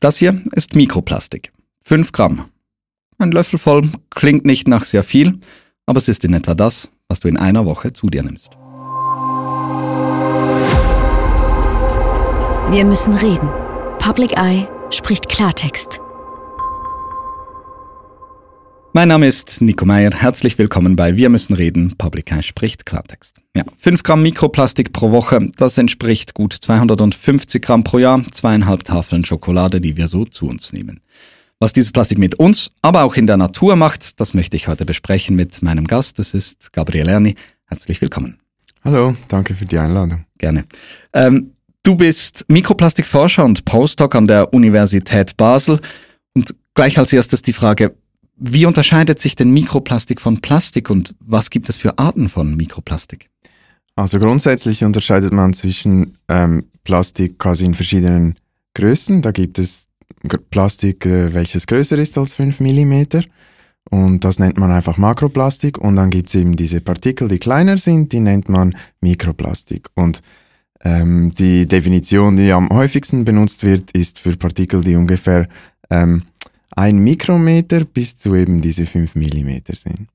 Das hier ist Mikroplastik. 5 Gramm. Ein Löffel voll klingt nicht nach sehr viel, aber es ist in etwa das, was du in einer Woche zu dir nimmst. Wir müssen reden. Public Eye spricht Klartext. Mein Name ist Nico Meyer. Herzlich willkommen bei Wir müssen reden. Public Eye spricht Klartext. Ja, 5 Gramm Mikroplastik pro Woche, das entspricht gut 250 Gramm pro Jahr, zweieinhalb Tafeln Schokolade, die wir so zu uns nehmen. Was dieses Plastik mit uns, aber auch in der Natur macht, das möchte ich heute besprechen mit meinem Gast. Das ist Gabriel Erni. Herzlich willkommen. Hallo, danke für die Einladung. Gerne. Ähm, du bist Mikroplastikforscher und Postdoc an der Universität Basel. Und gleich als erstes die Frage, wie unterscheidet sich denn Mikroplastik von Plastik und was gibt es für Arten von Mikroplastik? Also grundsätzlich unterscheidet man zwischen ähm, Plastik quasi in verschiedenen Größen. Da gibt es Plastik, äh, welches größer ist als 5 mm. Und das nennt man einfach Makroplastik. Und dann gibt es eben diese Partikel, die kleiner sind, die nennt man Mikroplastik. Und ähm, die Definition, die am häufigsten benutzt wird, ist für Partikel, die ungefähr ähm, ein Mikrometer bis zu eben diese 5 mm sind.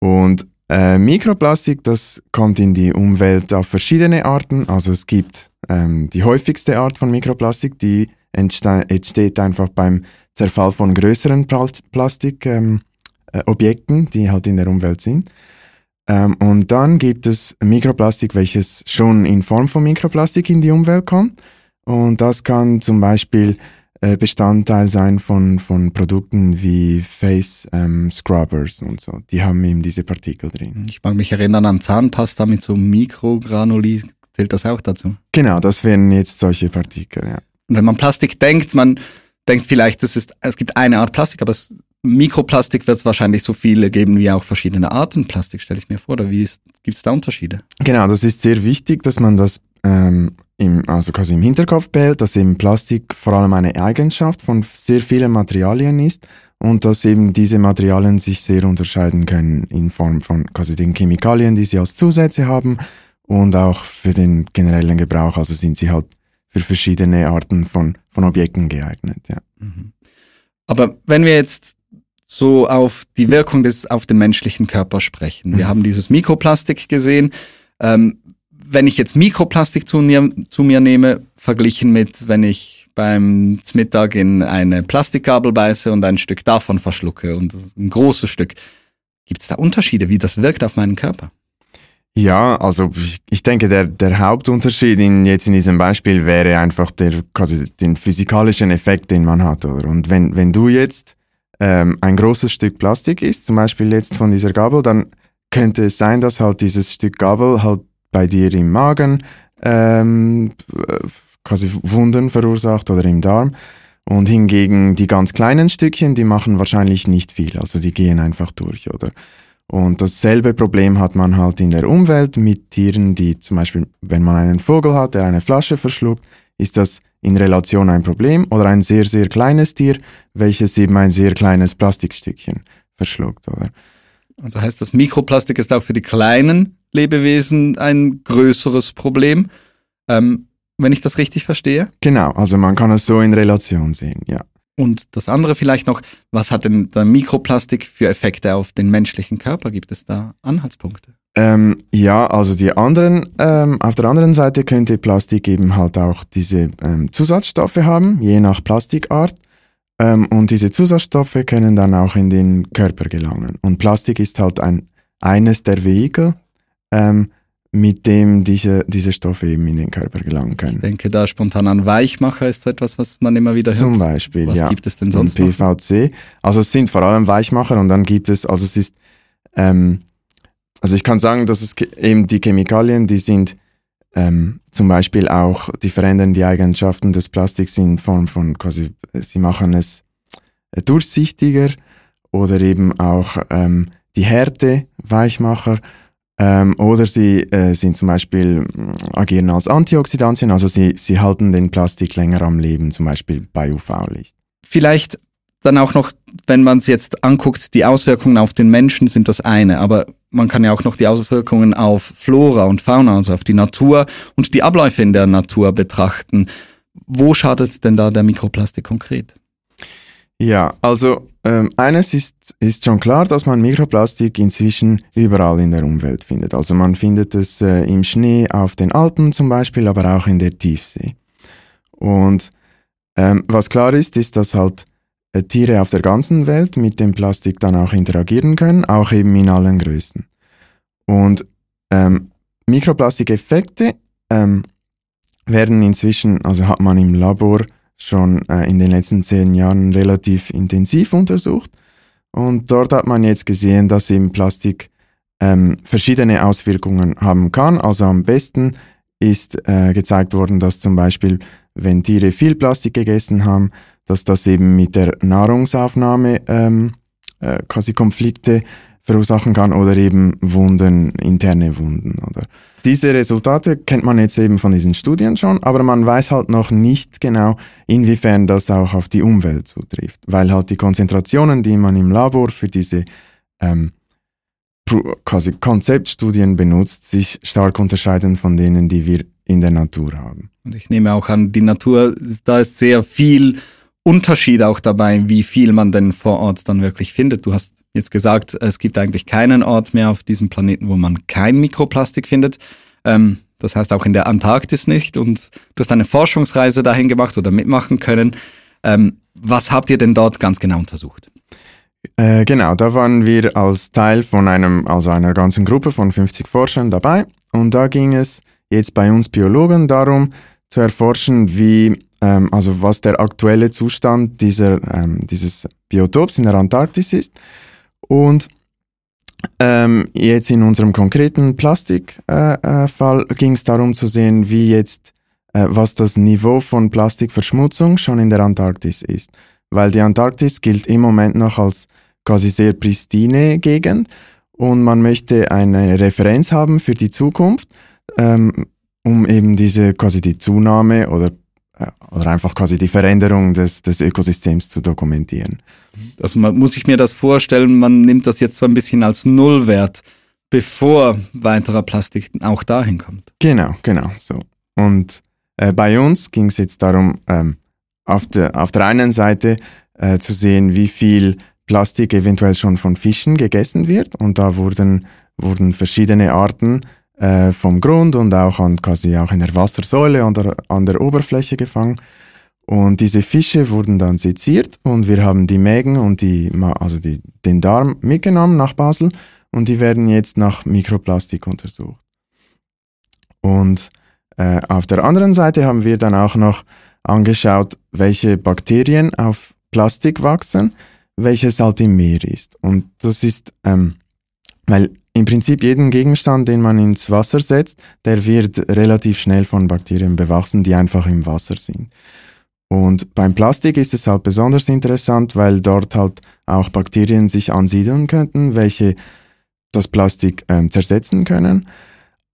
Und äh, Mikroplastik, das kommt in die Umwelt auf verschiedene Arten. Also es gibt ähm, die häufigste Art von Mikroplastik, die entsteht einfach beim Zerfall von größeren Plastikobjekten, ähm, äh, die halt in der Umwelt sind. Ähm, und dann gibt es Mikroplastik, welches schon in Form von Mikroplastik in die Umwelt kommt. Und das kann zum Beispiel äh, Bestandteil sein von, von Produkten wie Face ähm, Scrubbers und so. Die haben eben diese Partikel drin. Ich mag mich erinnern an Zahnpasta mit so Mikrogranuli. Zählt das auch dazu? Genau, das wären jetzt solche Partikel, ja. Und wenn man Plastik denkt, man denkt vielleicht, das ist, es gibt eine Art Plastik, aber es, Mikroplastik wird es wahrscheinlich so viele geben wie auch verschiedene Arten Plastik, stelle ich mir vor. Oder wie gibt es da Unterschiede? Genau, das ist sehr wichtig, dass man das ähm, im, also quasi im Hinterkopf behält, dass eben Plastik vor allem eine Eigenschaft von sehr vielen Materialien ist und dass eben diese Materialien sich sehr unterscheiden können in Form von quasi den Chemikalien, die sie als Zusätze haben und auch für den generellen Gebrauch. Also sind sie halt für verschiedene Arten von, von Objekten geeignet. Ja. Mhm. Aber wenn wir jetzt so auf die Wirkung des auf den menschlichen Körper sprechen, wir mhm. haben dieses Mikroplastik gesehen. Ähm, wenn ich jetzt Mikroplastik zu mir, zu mir nehme, verglichen mit, wenn ich beim Mittag in eine Plastikgabel beiße und ein Stück davon verschlucke und ein großes Stück, gibt es da Unterschiede, wie das wirkt auf meinen Körper? Ja, also ich denke, der, der Hauptunterschied in, jetzt in diesem Beispiel wäre einfach der, quasi den physikalischen Effekt, den man hat, oder? Und wenn, wenn du jetzt ähm, ein großes Stück Plastik isst, zum Beispiel jetzt von dieser Gabel, dann könnte es sein, dass halt dieses Stück Gabel halt bei dir im Magen ähm, quasi Wunden verursacht oder im Darm. Und hingegen die ganz kleinen Stückchen, die machen wahrscheinlich nicht viel, also die gehen einfach durch, oder? Und dasselbe Problem hat man halt in der Umwelt mit Tieren, die zum Beispiel, wenn man einen Vogel hat, der eine Flasche verschluckt, ist das in Relation ein Problem oder ein sehr, sehr kleines Tier, welches eben ein sehr kleines Plastikstückchen verschluckt, oder? Also heißt das, Mikroplastik ist auch für die kleinen Lebewesen ein größeres Problem, ähm, wenn ich das richtig verstehe? Genau, also man kann es so in Relation sehen, ja. Und das andere vielleicht noch, was hat denn der Mikroplastik für Effekte auf den menschlichen Körper? Gibt es da Anhaltspunkte? Ähm, ja, also die anderen, ähm, auf der anderen Seite könnte Plastik eben halt auch diese ähm, Zusatzstoffe haben, je nach Plastikart. Ähm, und diese Zusatzstoffe können dann auch in den Körper gelangen. Und Plastik ist halt ein, eines der Vehikel, ähm, mit dem diese, diese Stoffe eben in den Körper gelangen können. Ich denke da spontan an Weichmacher ist so etwas, was man immer wieder hört. Zum Beispiel, was ja. Was gibt es denn sonst und PVC. Also es sind vor allem Weichmacher und dann gibt es, also es ist, ähm, also ich kann sagen, dass es eben die Chemikalien, die sind ähm, zum Beispiel auch, die verändern die Eigenschaften des Plastiks in Form von quasi, sie machen es durchsichtiger oder eben auch ähm, die Härte Weichmacher ähm, oder sie äh, sind zum Beispiel mm, agieren als Antioxidantien, also sie, sie halten den Plastik länger am Leben, zum Beispiel bei UV-Licht. Vielleicht dann auch noch, wenn man es jetzt anguckt, die Auswirkungen auf den Menschen sind das eine, aber man kann ja auch noch die Auswirkungen auf Flora und Fauna, also auf die Natur und die Abläufe in der Natur betrachten. wo schadet denn da der Mikroplastik konkret? Ja, also ähm, eines ist, ist schon klar, dass man Mikroplastik inzwischen überall in der Umwelt findet. Also man findet es äh, im Schnee auf den Alpen zum Beispiel, aber auch in der Tiefsee. Und ähm, was klar ist, ist, dass halt Tiere auf der ganzen Welt mit dem Plastik dann auch interagieren können, auch eben in allen Größen. Und ähm, Mikroplastikeffekte ähm, werden inzwischen, also hat man im Labor schon äh, in den letzten zehn Jahren relativ intensiv untersucht. Und dort hat man jetzt gesehen, dass eben Plastik ähm, verschiedene Auswirkungen haben kann. Also am besten ist äh, gezeigt worden, dass zum Beispiel, wenn Tiere viel Plastik gegessen haben, dass das eben mit der Nahrungsaufnahme ähm, äh, quasi Konflikte verursachen kann oder eben Wunden, interne Wunden. Oder. Diese Resultate kennt man jetzt eben von diesen Studien schon, aber man weiß halt noch nicht genau, inwiefern das auch auf die Umwelt zutrifft, weil halt die Konzentrationen, die man im Labor für diese ähm, quasi Konzeptstudien benutzt, sich stark unterscheiden von denen, die wir in der Natur haben. Und ich nehme auch an, die Natur, da ist sehr viel Unterschied auch dabei, wie viel man denn vor Ort dann wirklich findet. Du hast jetzt gesagt, es gibt eigentlich keinen Ort mehr auf diesem Planeten, wo man kein Mikroplastik findet. Ähm, das heißt auch in der Antarktis nicht. Und du hast eine Forschungsreise dahin gemacht oder mitmachen können. Ähm, was habt ihr denn dort ganz genau untersucht? Äh, genau, da waren wir als Teil von einem, also einer ganzen Gruppe von 50 Forschern dabei. Und da ging es jetzt bei uns Biologen darum, zu erforschen, wie ähm, also was der aktuelle Zustand dieser, ähm, dieses Biotops in der Antarktis ist. Und ähm, jetzt in unserem konkreten Plastikfall äh, äh, ging es darum zu sehen, wie jetzt, äh, was das Niveau von Plastikverschmutzung schon in der Antarktis ist. Weil die Antarktis gilt im Moment noch als quasi sehr pristine Gegend und man möchte eine Referenz haben für die Zukunft, ähm, um eben diese quasi die Zunahme oder oder einfach quasi die Veränderung des, des Ökosystems zu dokumentieren. Also man, muss ich mir das vorstellen, man nimmt das jetzt so ein bisschen als Nullwert, bevor weiterer Plastik auch dahin kommt. Genau, genau so. Und äh, bei uns ging es jetzt darum, ähm, auf, der, auf der einen Seite äh, zu sehen, wie viel Plastik eventuell schon von Fischen gegessen wird. Und da wurden, wurden verschiedene Arten äh, vom Grund und auch an, quasi auch in der Wassersäule an der, an der Oberfläche gefangen. Und diese Fische wurden dann seziert und wir haben die Mägen und die, also die, den Darm mitgenommen nach Basel und die werden jetzt nach Mikroplastik untersucht. Und äh, auf der anderen Seite haben wir dann auch noch angeschaut, welche Bakterien auf Plastik wachsen, welches halt im Meer ist. Und das ist, ähm, weil im Prinzip jeden Gegenstand, den man ins Wasser setzt, der wird relativ schnell von Bakterien bewachsen, die einfach im Wasser sind. Und beim Plastik ist es halt besonders interessant, weil dort halt auch Bakterien sich ansiedeln könnten, welche das Plastik ähm, zersetzen können,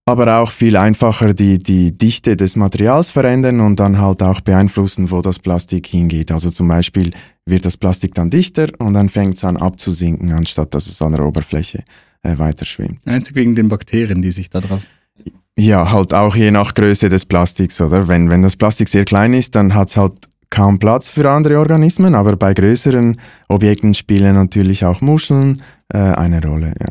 aber auch viel einfacher die, die Dichte des Materials verändern und dann halt auch beeinflussen, wo das Plastik hingeht. Also zum Beispiel wird das Plastik dann dichter und dann fängt es an abzusinken, anstatt dass es an der Oberfläche äh, weiterschwimmt. Einzig wegen den Bakterien, die sich da drauf. Ja, halt auch je nach Größe des Plastiks, oder? Wenn, wenn das Plastik sehr klein ist, dann hat es halt kaum Platz für andere Organismen, aber bei größeren Objekten spielen natürlich auch Muscheln äh, eine Rolle. Ja.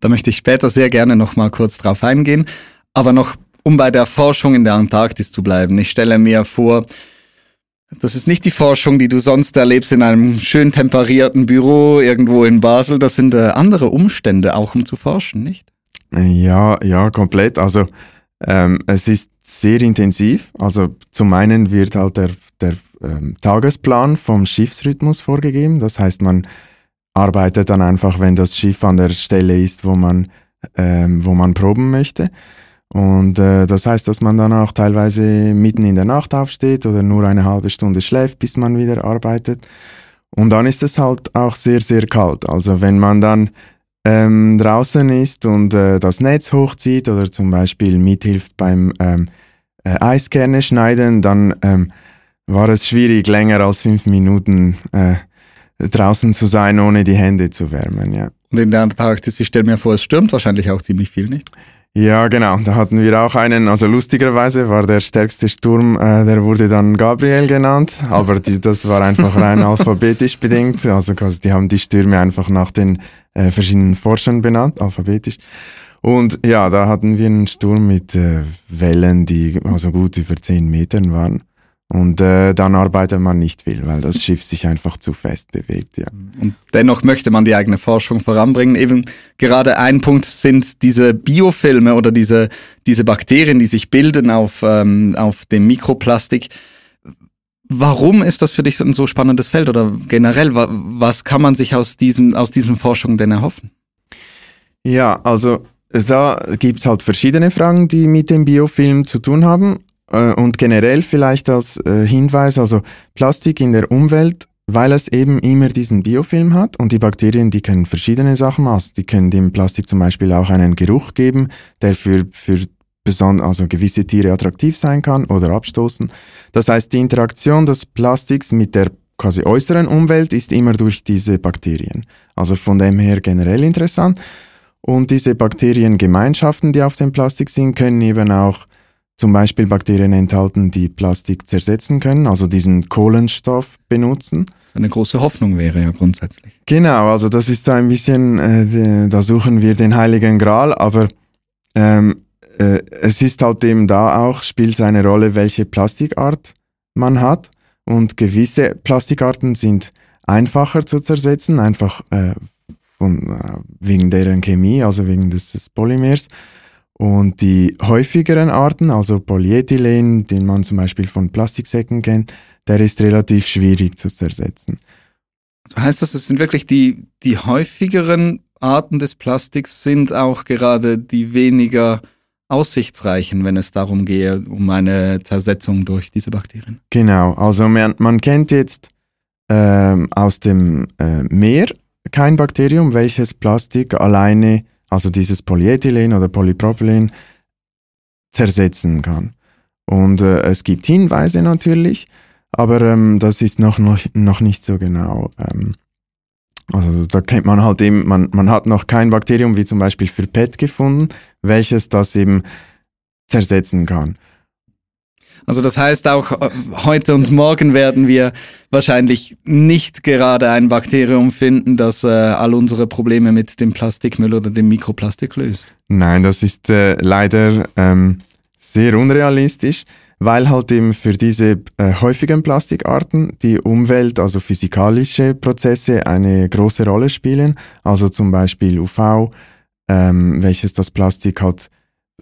Da möchte ich später sehr gerne noch mal kurz drauf eingehen, aber noch um bei der Forschung in der Antarktis zu bleiben. Ich stelle mir vor, das ist nicht die Forschung, die du sonst erlebst in einem schön temperierten Büro irgendwo in Basel. Das sind äh, andere Umstände, auch um zu forschen, nicht? Ja, ja, komplett. Also ähm, es ist sehr intensiv. Also zum einen wird halt der, der ähm, Tagesplan vom Schiffsrhythmus vorgegeben. Das heißt, man arbeitet dann einfach, wenn das Schiff an der Stelle ist, wo man, ähm, wo man proben möchte. Und äh, das heißt, dass man dann auch teilweise mitten in der Nacht aufsteht oder nur eine halbe Stunde schläft, bis man wieder arbeitet. Und dann ist es halt auch sehr, sehr kalt. Also wenn man dann ähm, draußen ist und äh, das Netz hochzieht oder zum Beispiel mithilft beim ähm, äh, Eiskerne schneiden, dann ähm, war es schwierig, länger als fünf Minuten äh, draußen zu sein, ohne die Hände zu wärmen. Ja. Und in der Antarktis, ich stelle mir vor, es stürmt wahrscheinlich auch ziemlich viel, nicht? Ja, genau. Da hatten wir auch einen, also lustigerweise war der stärkste Sturm, äh, der wurde dann Gabriel genannt, aber die, das war einfach rein alphabetisch bedingt. Also die haben die Stürme einfach nach den äh, verschiedenen Forschern benannt, alphabetisch. Und ja, da hatten wir einen Sturm mit äh, Wellen, die also gut über zehn Metern waren. Und äh, dann arbeitet man nicht viel, weil das Schiff sich einfach zu fest bewegt. Ja. Und dennoch möchte man die eigene Forschung voranbringen. Eben gerade ein Punkt sind diese Biofilme oder diese, diese Bakterien, die sich bilden auf, ähm, auf dem Mikroplastik. Warum ist das für dich ein so spannendes Feld oder generell, was kann man sich aus, diesem, aus diesen Forschungen denn erhoffen? Ja, also da gibt's halt verschiedene Fragen, die mit dem Biofilm zu tun haben. Äh, und generell vielleicht als äh, Hinweis, also Plastik in der Umwelt, weil es eben immer diesen Biofilm hat und die Bakterien, die können verschiedene Sachen aus. Die können dem Plastik zum Beispiel auch einen Geruch geben, der für, für also gewisse Tiere attraktiv sein kann oder abstoßen. Das heißt, die Interaktion des Plastiks mit der quasi äußeren Umwelt ist immer durch diese Bakterien. Also von dem her generell interessant. Und diese Bakteriengemeinschaften, die auf dem Plastik sind, können eben auch zum Beispiel Bakterien enthalten, die Plastik zersetzen können, also diesen Kohlenstoff benutzen. Das eine große Hoffnung wäre ja grundsätzlich. Genau, also das ist so ein bisschen, äh, da suchen wir den heiligen Gral, aber ähm, äh, es ist halt eben da auch, spielt eine Rolle, welche Plastikart man hat. Und gewisse Plastikarten sind einfacher zu zersetzen, einfach äh, von, äh, wegen deren Chemie, also wegen des, des Polymers. Und die häufigeren Arten, also Polyethylen, den man zum Beispiel von Plastiksäcken kennt, der ist relativ schwierig zu zersetzen. So heißt das, es sind wirklich die, die häufigeren Arten des Plastiks sind auch gerade die weniger aussichtsreichen, wenn es darum gehe, um eine Zersetzung durch diese Bakterien. Genau, also man, man kennt jetzt ähm, aus dem äh, Meer kein Bakterium, welches Plastik alleine also dieses Polyethylen oder Polypropylen, zersetzen kann. Und äh, es gibt Hinweise natürlich, aber ähm, das ist noch, noch, noch nicht so genau. Ähm, also da kennt man halt eben, man, man hat noch kein Bakterium wie zum Beispiel für PET gefunden, welches das eben zersetzen kann. Also das heißt, auch äh, heute und morgen werden wir wahrscheinlich nicht gerade ein Bakterium finden, das äh, all unsere Probleme mit dem Plastikmüll oder dem Mikroplastik löst. Nein, das ist äh, leider ähm, sehr unrealistisch, weil halt eben für diese äh, häufigen Plastikarten die Umwelt, also physikalische Prozesse eine große Rolle spielen. Also zum Beispiel UV, ähm, welches das Plastik halt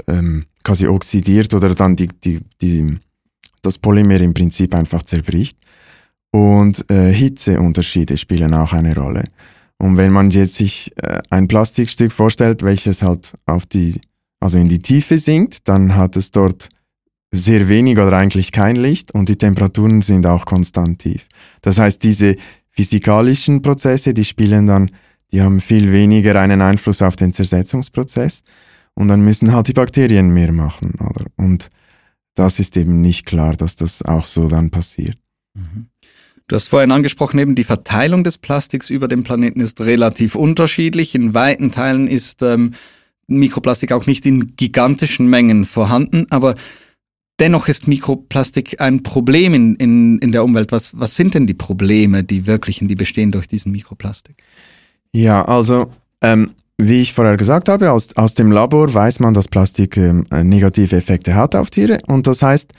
ähm, quasi oxidiert oder dann die, die, die das Polymer im Prinzip einfach zerbricht. Und äh, Hitzeunterschiede spielen auch eine Rolle. Und wenn man jetzt sich äh, ein Plastikstück vorstellt, welches halt auf die, also in die Tiefe sinkt, dann hat es dort sehr wenig oder eigentlich kein Licht und die Temperaturen sind auch konstant tief. Das heißt, diese physikalischen Prozesse, die spielen dann, die haben viel weniger einen Einfluss auf den Zersetzungsprozess und dann müssen halt die Bakterien mehr machen, oder? Und das ist eben nicht klar, dass das auch so dann passiert. Mhm. Du hast vorhin angesprochen, eben die Verteilung des Plastiks über dem Planeten ist relativ unterschiedlich. In weiten Teilen ist ähm, Mikroplastik auch nicht in gigantischen Mengen vorhanden, aber dennoch ist Mikroplastik ein Problem in, in, in der Umwelt. Was, was sind denn die Probleme, die wirklichen, die bestehen durch diesen Mikroplastik? Ja, also ähm, wie ich vorher gesagt habe, aus, aus dem Labor weiß man, dass Plastik ähm, negative Effekte hat auf Tiere. Und das heißt,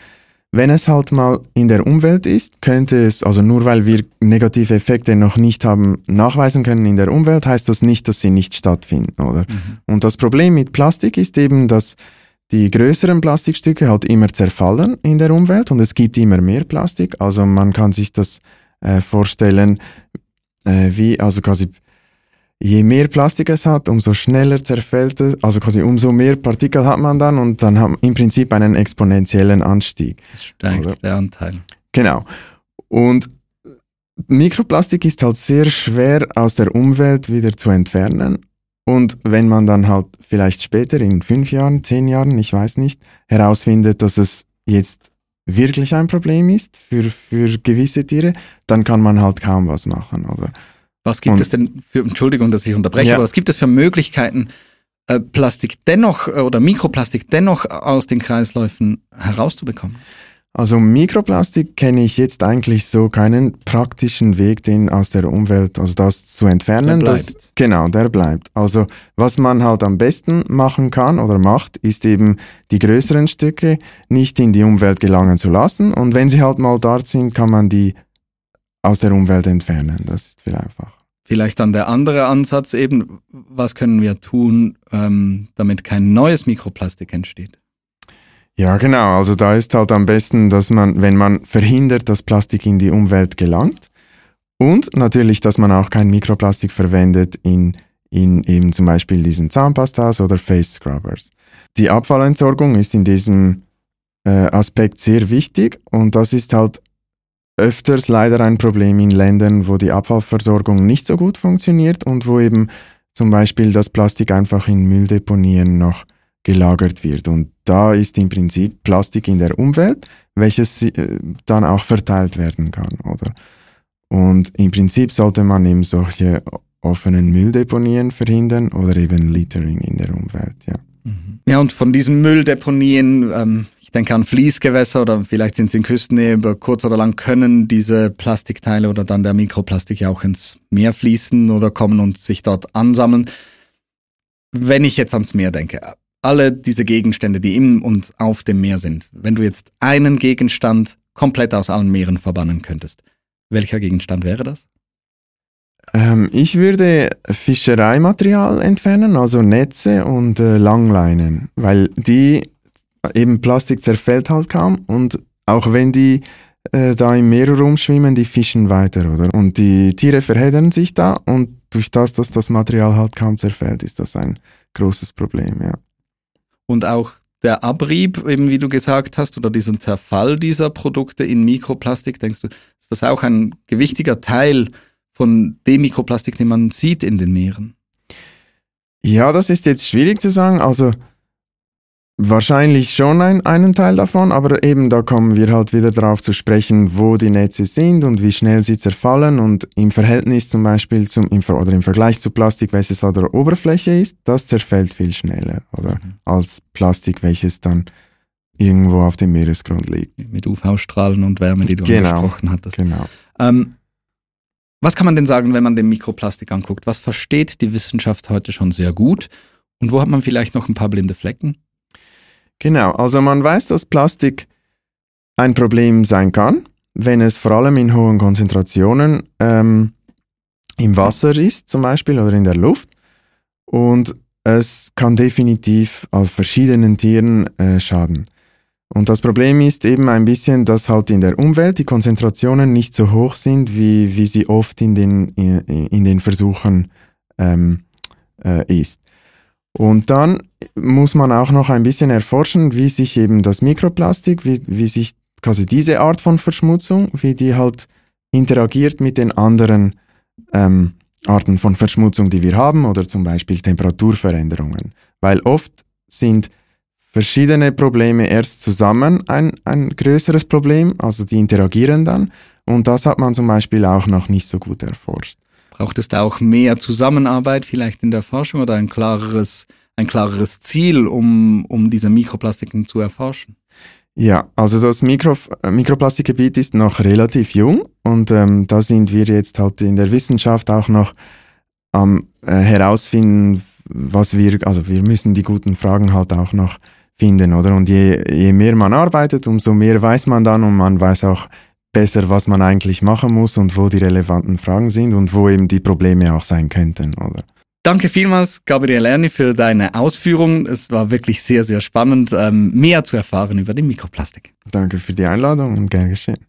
wenn es halt mal in der Umwelt ist, könnte es, also nur weil wir negative Effekte noch nicht haben nachweisen können in der Umwelt, heißt das nicht, dass sie nicht stattfinden, oder? Mhm. Und das Problem mit Plastik ist eben, dass die größeren Plastikstücke halt immer zerfallen in der Umwelt und es gibt immer mehr Plastik. Also man kann sich das äh, vorstellen, äh, wie, also quasi je mehr Plastik es hat, umso schneller zerfällt es, also quasi umso mehr Partikel hat man dann und dann hat man im Prinzip einen exponentiellen Anstieg. Das steigt oder? der Anteil. Genau. Und Mikroplastik ist halt sehr schwer aus der Umwelt wieder zu entfernen. Und wenn man dann halt vielleicht später in fünf Jahren, zehn Jahren, ich weiß nicht, herausfindet, dass es jetzt wirklich ein Problem ist für, für gewisse Tiere, dann kann man halt kaum was machen, oder? Was gibt und, es denn für, Entschuldigung, dass ich unterbreche, ja. aber was gibt es für Möglichkeiten, äh, Plastik dennoch äh, oder Mikroplastik dennoch aus den Kreisläufen herauszubekommen? Also Mikroplastik kenne ich jetzt eigentlich so keinen praktischen Weg, den aus der Umwelt, also das zu entfernen. Der bleibt. Das, genau, der bleibt. Also was man halt am besten machen kann oder macht, ist eben die größeren Stücke nicht in die Umwelt gelangen zu lassen. Und wenn sie halt mal dort sind, kann man die aus der Umwelt entfernen. Das ist viel einfacher. Vielleicht dann der andere Ansatz eben, was können wir tun, ähm, damit kein neues Mikroplastik entsteht? Ja, genau. Also da ist halt am besten, dass man, wenn man verhindert, dass Plastik in die Umwelt gelangt und natürlich, dass man auch kein Mikroplastik verwendet in, in eben zum Beispiel diesen Zahnpastas oder Face Scrubbers. Die Abfallentsorgung ist in diesem äh, Aspekt sehr wichtig und das ist halt öfters leider ein Problem in Ländern, wo die Abfallversorgung nicht so gut funktioniert und wo eben zum Beispiel das Plastik einfach in Mülldeponien noch gelagert wird. Und da ist im Prinzip Plastik in der Umwelt, welches äh, dann auch verteilt werden kann, oder? Und im Prinzip sollte man eben solche offenen Mülldeponien verhindern oder eben Littering in der Umwelt, ja. Mhm. Ja, und von diesen Mülldeponien, ähm, ich denke an Fließgewässer oder vielleicht sind es in Küstennähe, über kurz oder lang können diese Plastikteile oder dann der Mikroplastik ja auch ins Meer fließen oder kommen und sich dort ansammeln. Wenn ich jetzt ans Meer denke, alle diese Gegenstände, die im und auf dem Meer sind, wenn du jetzt einen Gegenstand komplett aus allen Meeren verbannen könntest, welcher Gegenstand wäre das? Ähm, ich würde Fischereimaterial entfernen, also Netze und äh, Langleinen, weil die eben Plastik zerfällt halt kaum und auch wenn die äh, da im Meer rumschwimmen, die fischen weiter, oder? Und die Tiere verheddern sich da und durch das, dass das Material halt kaum zerfällt, ist das ein großes Problem, ja und auch der Abrieb, eben wie du gesagt hast, oder diesen Zerfall dieser Produkte in Mikroplastik, denkst du, ist das auch ein gewichtiger Teil von dem Mikroplastik, den man sieht in den Meeren? Ja, das ist jetzt schwierig zu sagen. Also Wahrscheinlich schon ein, einen Teil davon, aber eben da kommen wir halt wieder darauf zu sprechen, wo die Netze sind und wie schnell sie zerfallen und im Verhältnis zum Beispiel zum, im, oder im Vergleich zu Plastik, welches an der Oberfläche ist, das zerfällt viel schneller, oder? Mhm. Als Plastik, welches dann irgendwo auf dem Meeresgrund liegt. Mit UV-Strahlen und Wärme, die du genau, angesprochen hattest. Genau. Ähm, was kann man denn sagen, wenn man den Mikroplastik anguckt? Was versteht die Wissenschaft heute schon sehr gut? Und wo hat man vielleicht noch ein paar blinde Flecken? Genau, also man weiß, dass Plastik ein Problem sein kann, wenn es vor allem in hohen Konzentrationen ähm, im Wasser ist, zum Beispiel, oder in der Luft. Und es kann definitiv aus verschiedenen Tieren äh, schaden. Und das Problem ist eben ein bisschen, dass halt in der Umwelt die Konzentrationen nicht so hoch sind, wie, wie sie oft in den, in, in den Versuchen ähm, äh, ist. Und dann muss man auch noch ein bisschen erforschen, wie sich eben das Mikroplastik, wie, wie sich quasi diese Art von Verschmutzung, wie die halt interagiert mit den anderen ähm, Arten von Verschmutzung, die wir haben, oder zum Beispiel Temperaturveränderungen. Weil oft sind verschiedene Probleme erst zusammen ein, ein größeres Problem, also die interagieren dann. Und das hat man zum Beispiel auch noch nicht so gut erforscht. Braucht es da auch mehr Zusammenarbeit vielleicht in der Forschung oder ein klareres, ein klareres Ziel, um, um diese Mikroplastiken zu erforschen? Ja, also das Mikro, Mikroplastikgebiet ist noch relativ jung und ähm, da sind wir jetzt halt in der Wissenschaft auch noch am äh, herausfinden, was wir, also wir müssen die guten Fragen halt auch noch finden, oder? Und je, je mehr man arbeitet, umso mehr weiß man dann und man weiß auch, besser, was man eigentlich machen muss und wo die relevanten Fragen sind und wo eben die Probleme auch sein könnten, oder? Danke vielmals, Gabriel Erni, für deine Ausführungen. Es war wirklich sehr, sehr spannend, ähm, mehr zu erfahren über den Mikroplastik. Danke für die Einladung und gern geschehen.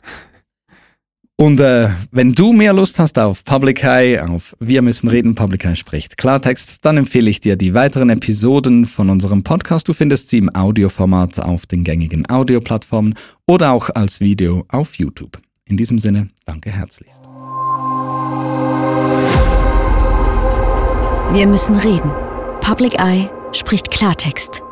Und äh, wenn du mehr Lust hast auf Public High, auf Wir müssen reden, Public High spricht Klartext, dann empfehle ich dir die weiteren Episoden von unserem Podcast. Du findest sie im Audioformat auf den gängigen Audioplattformen oder auch als Video auf YouTube. In diesem Sinne, danke herzlichst. Wir müssen reden. Public Eye spricht Klartext.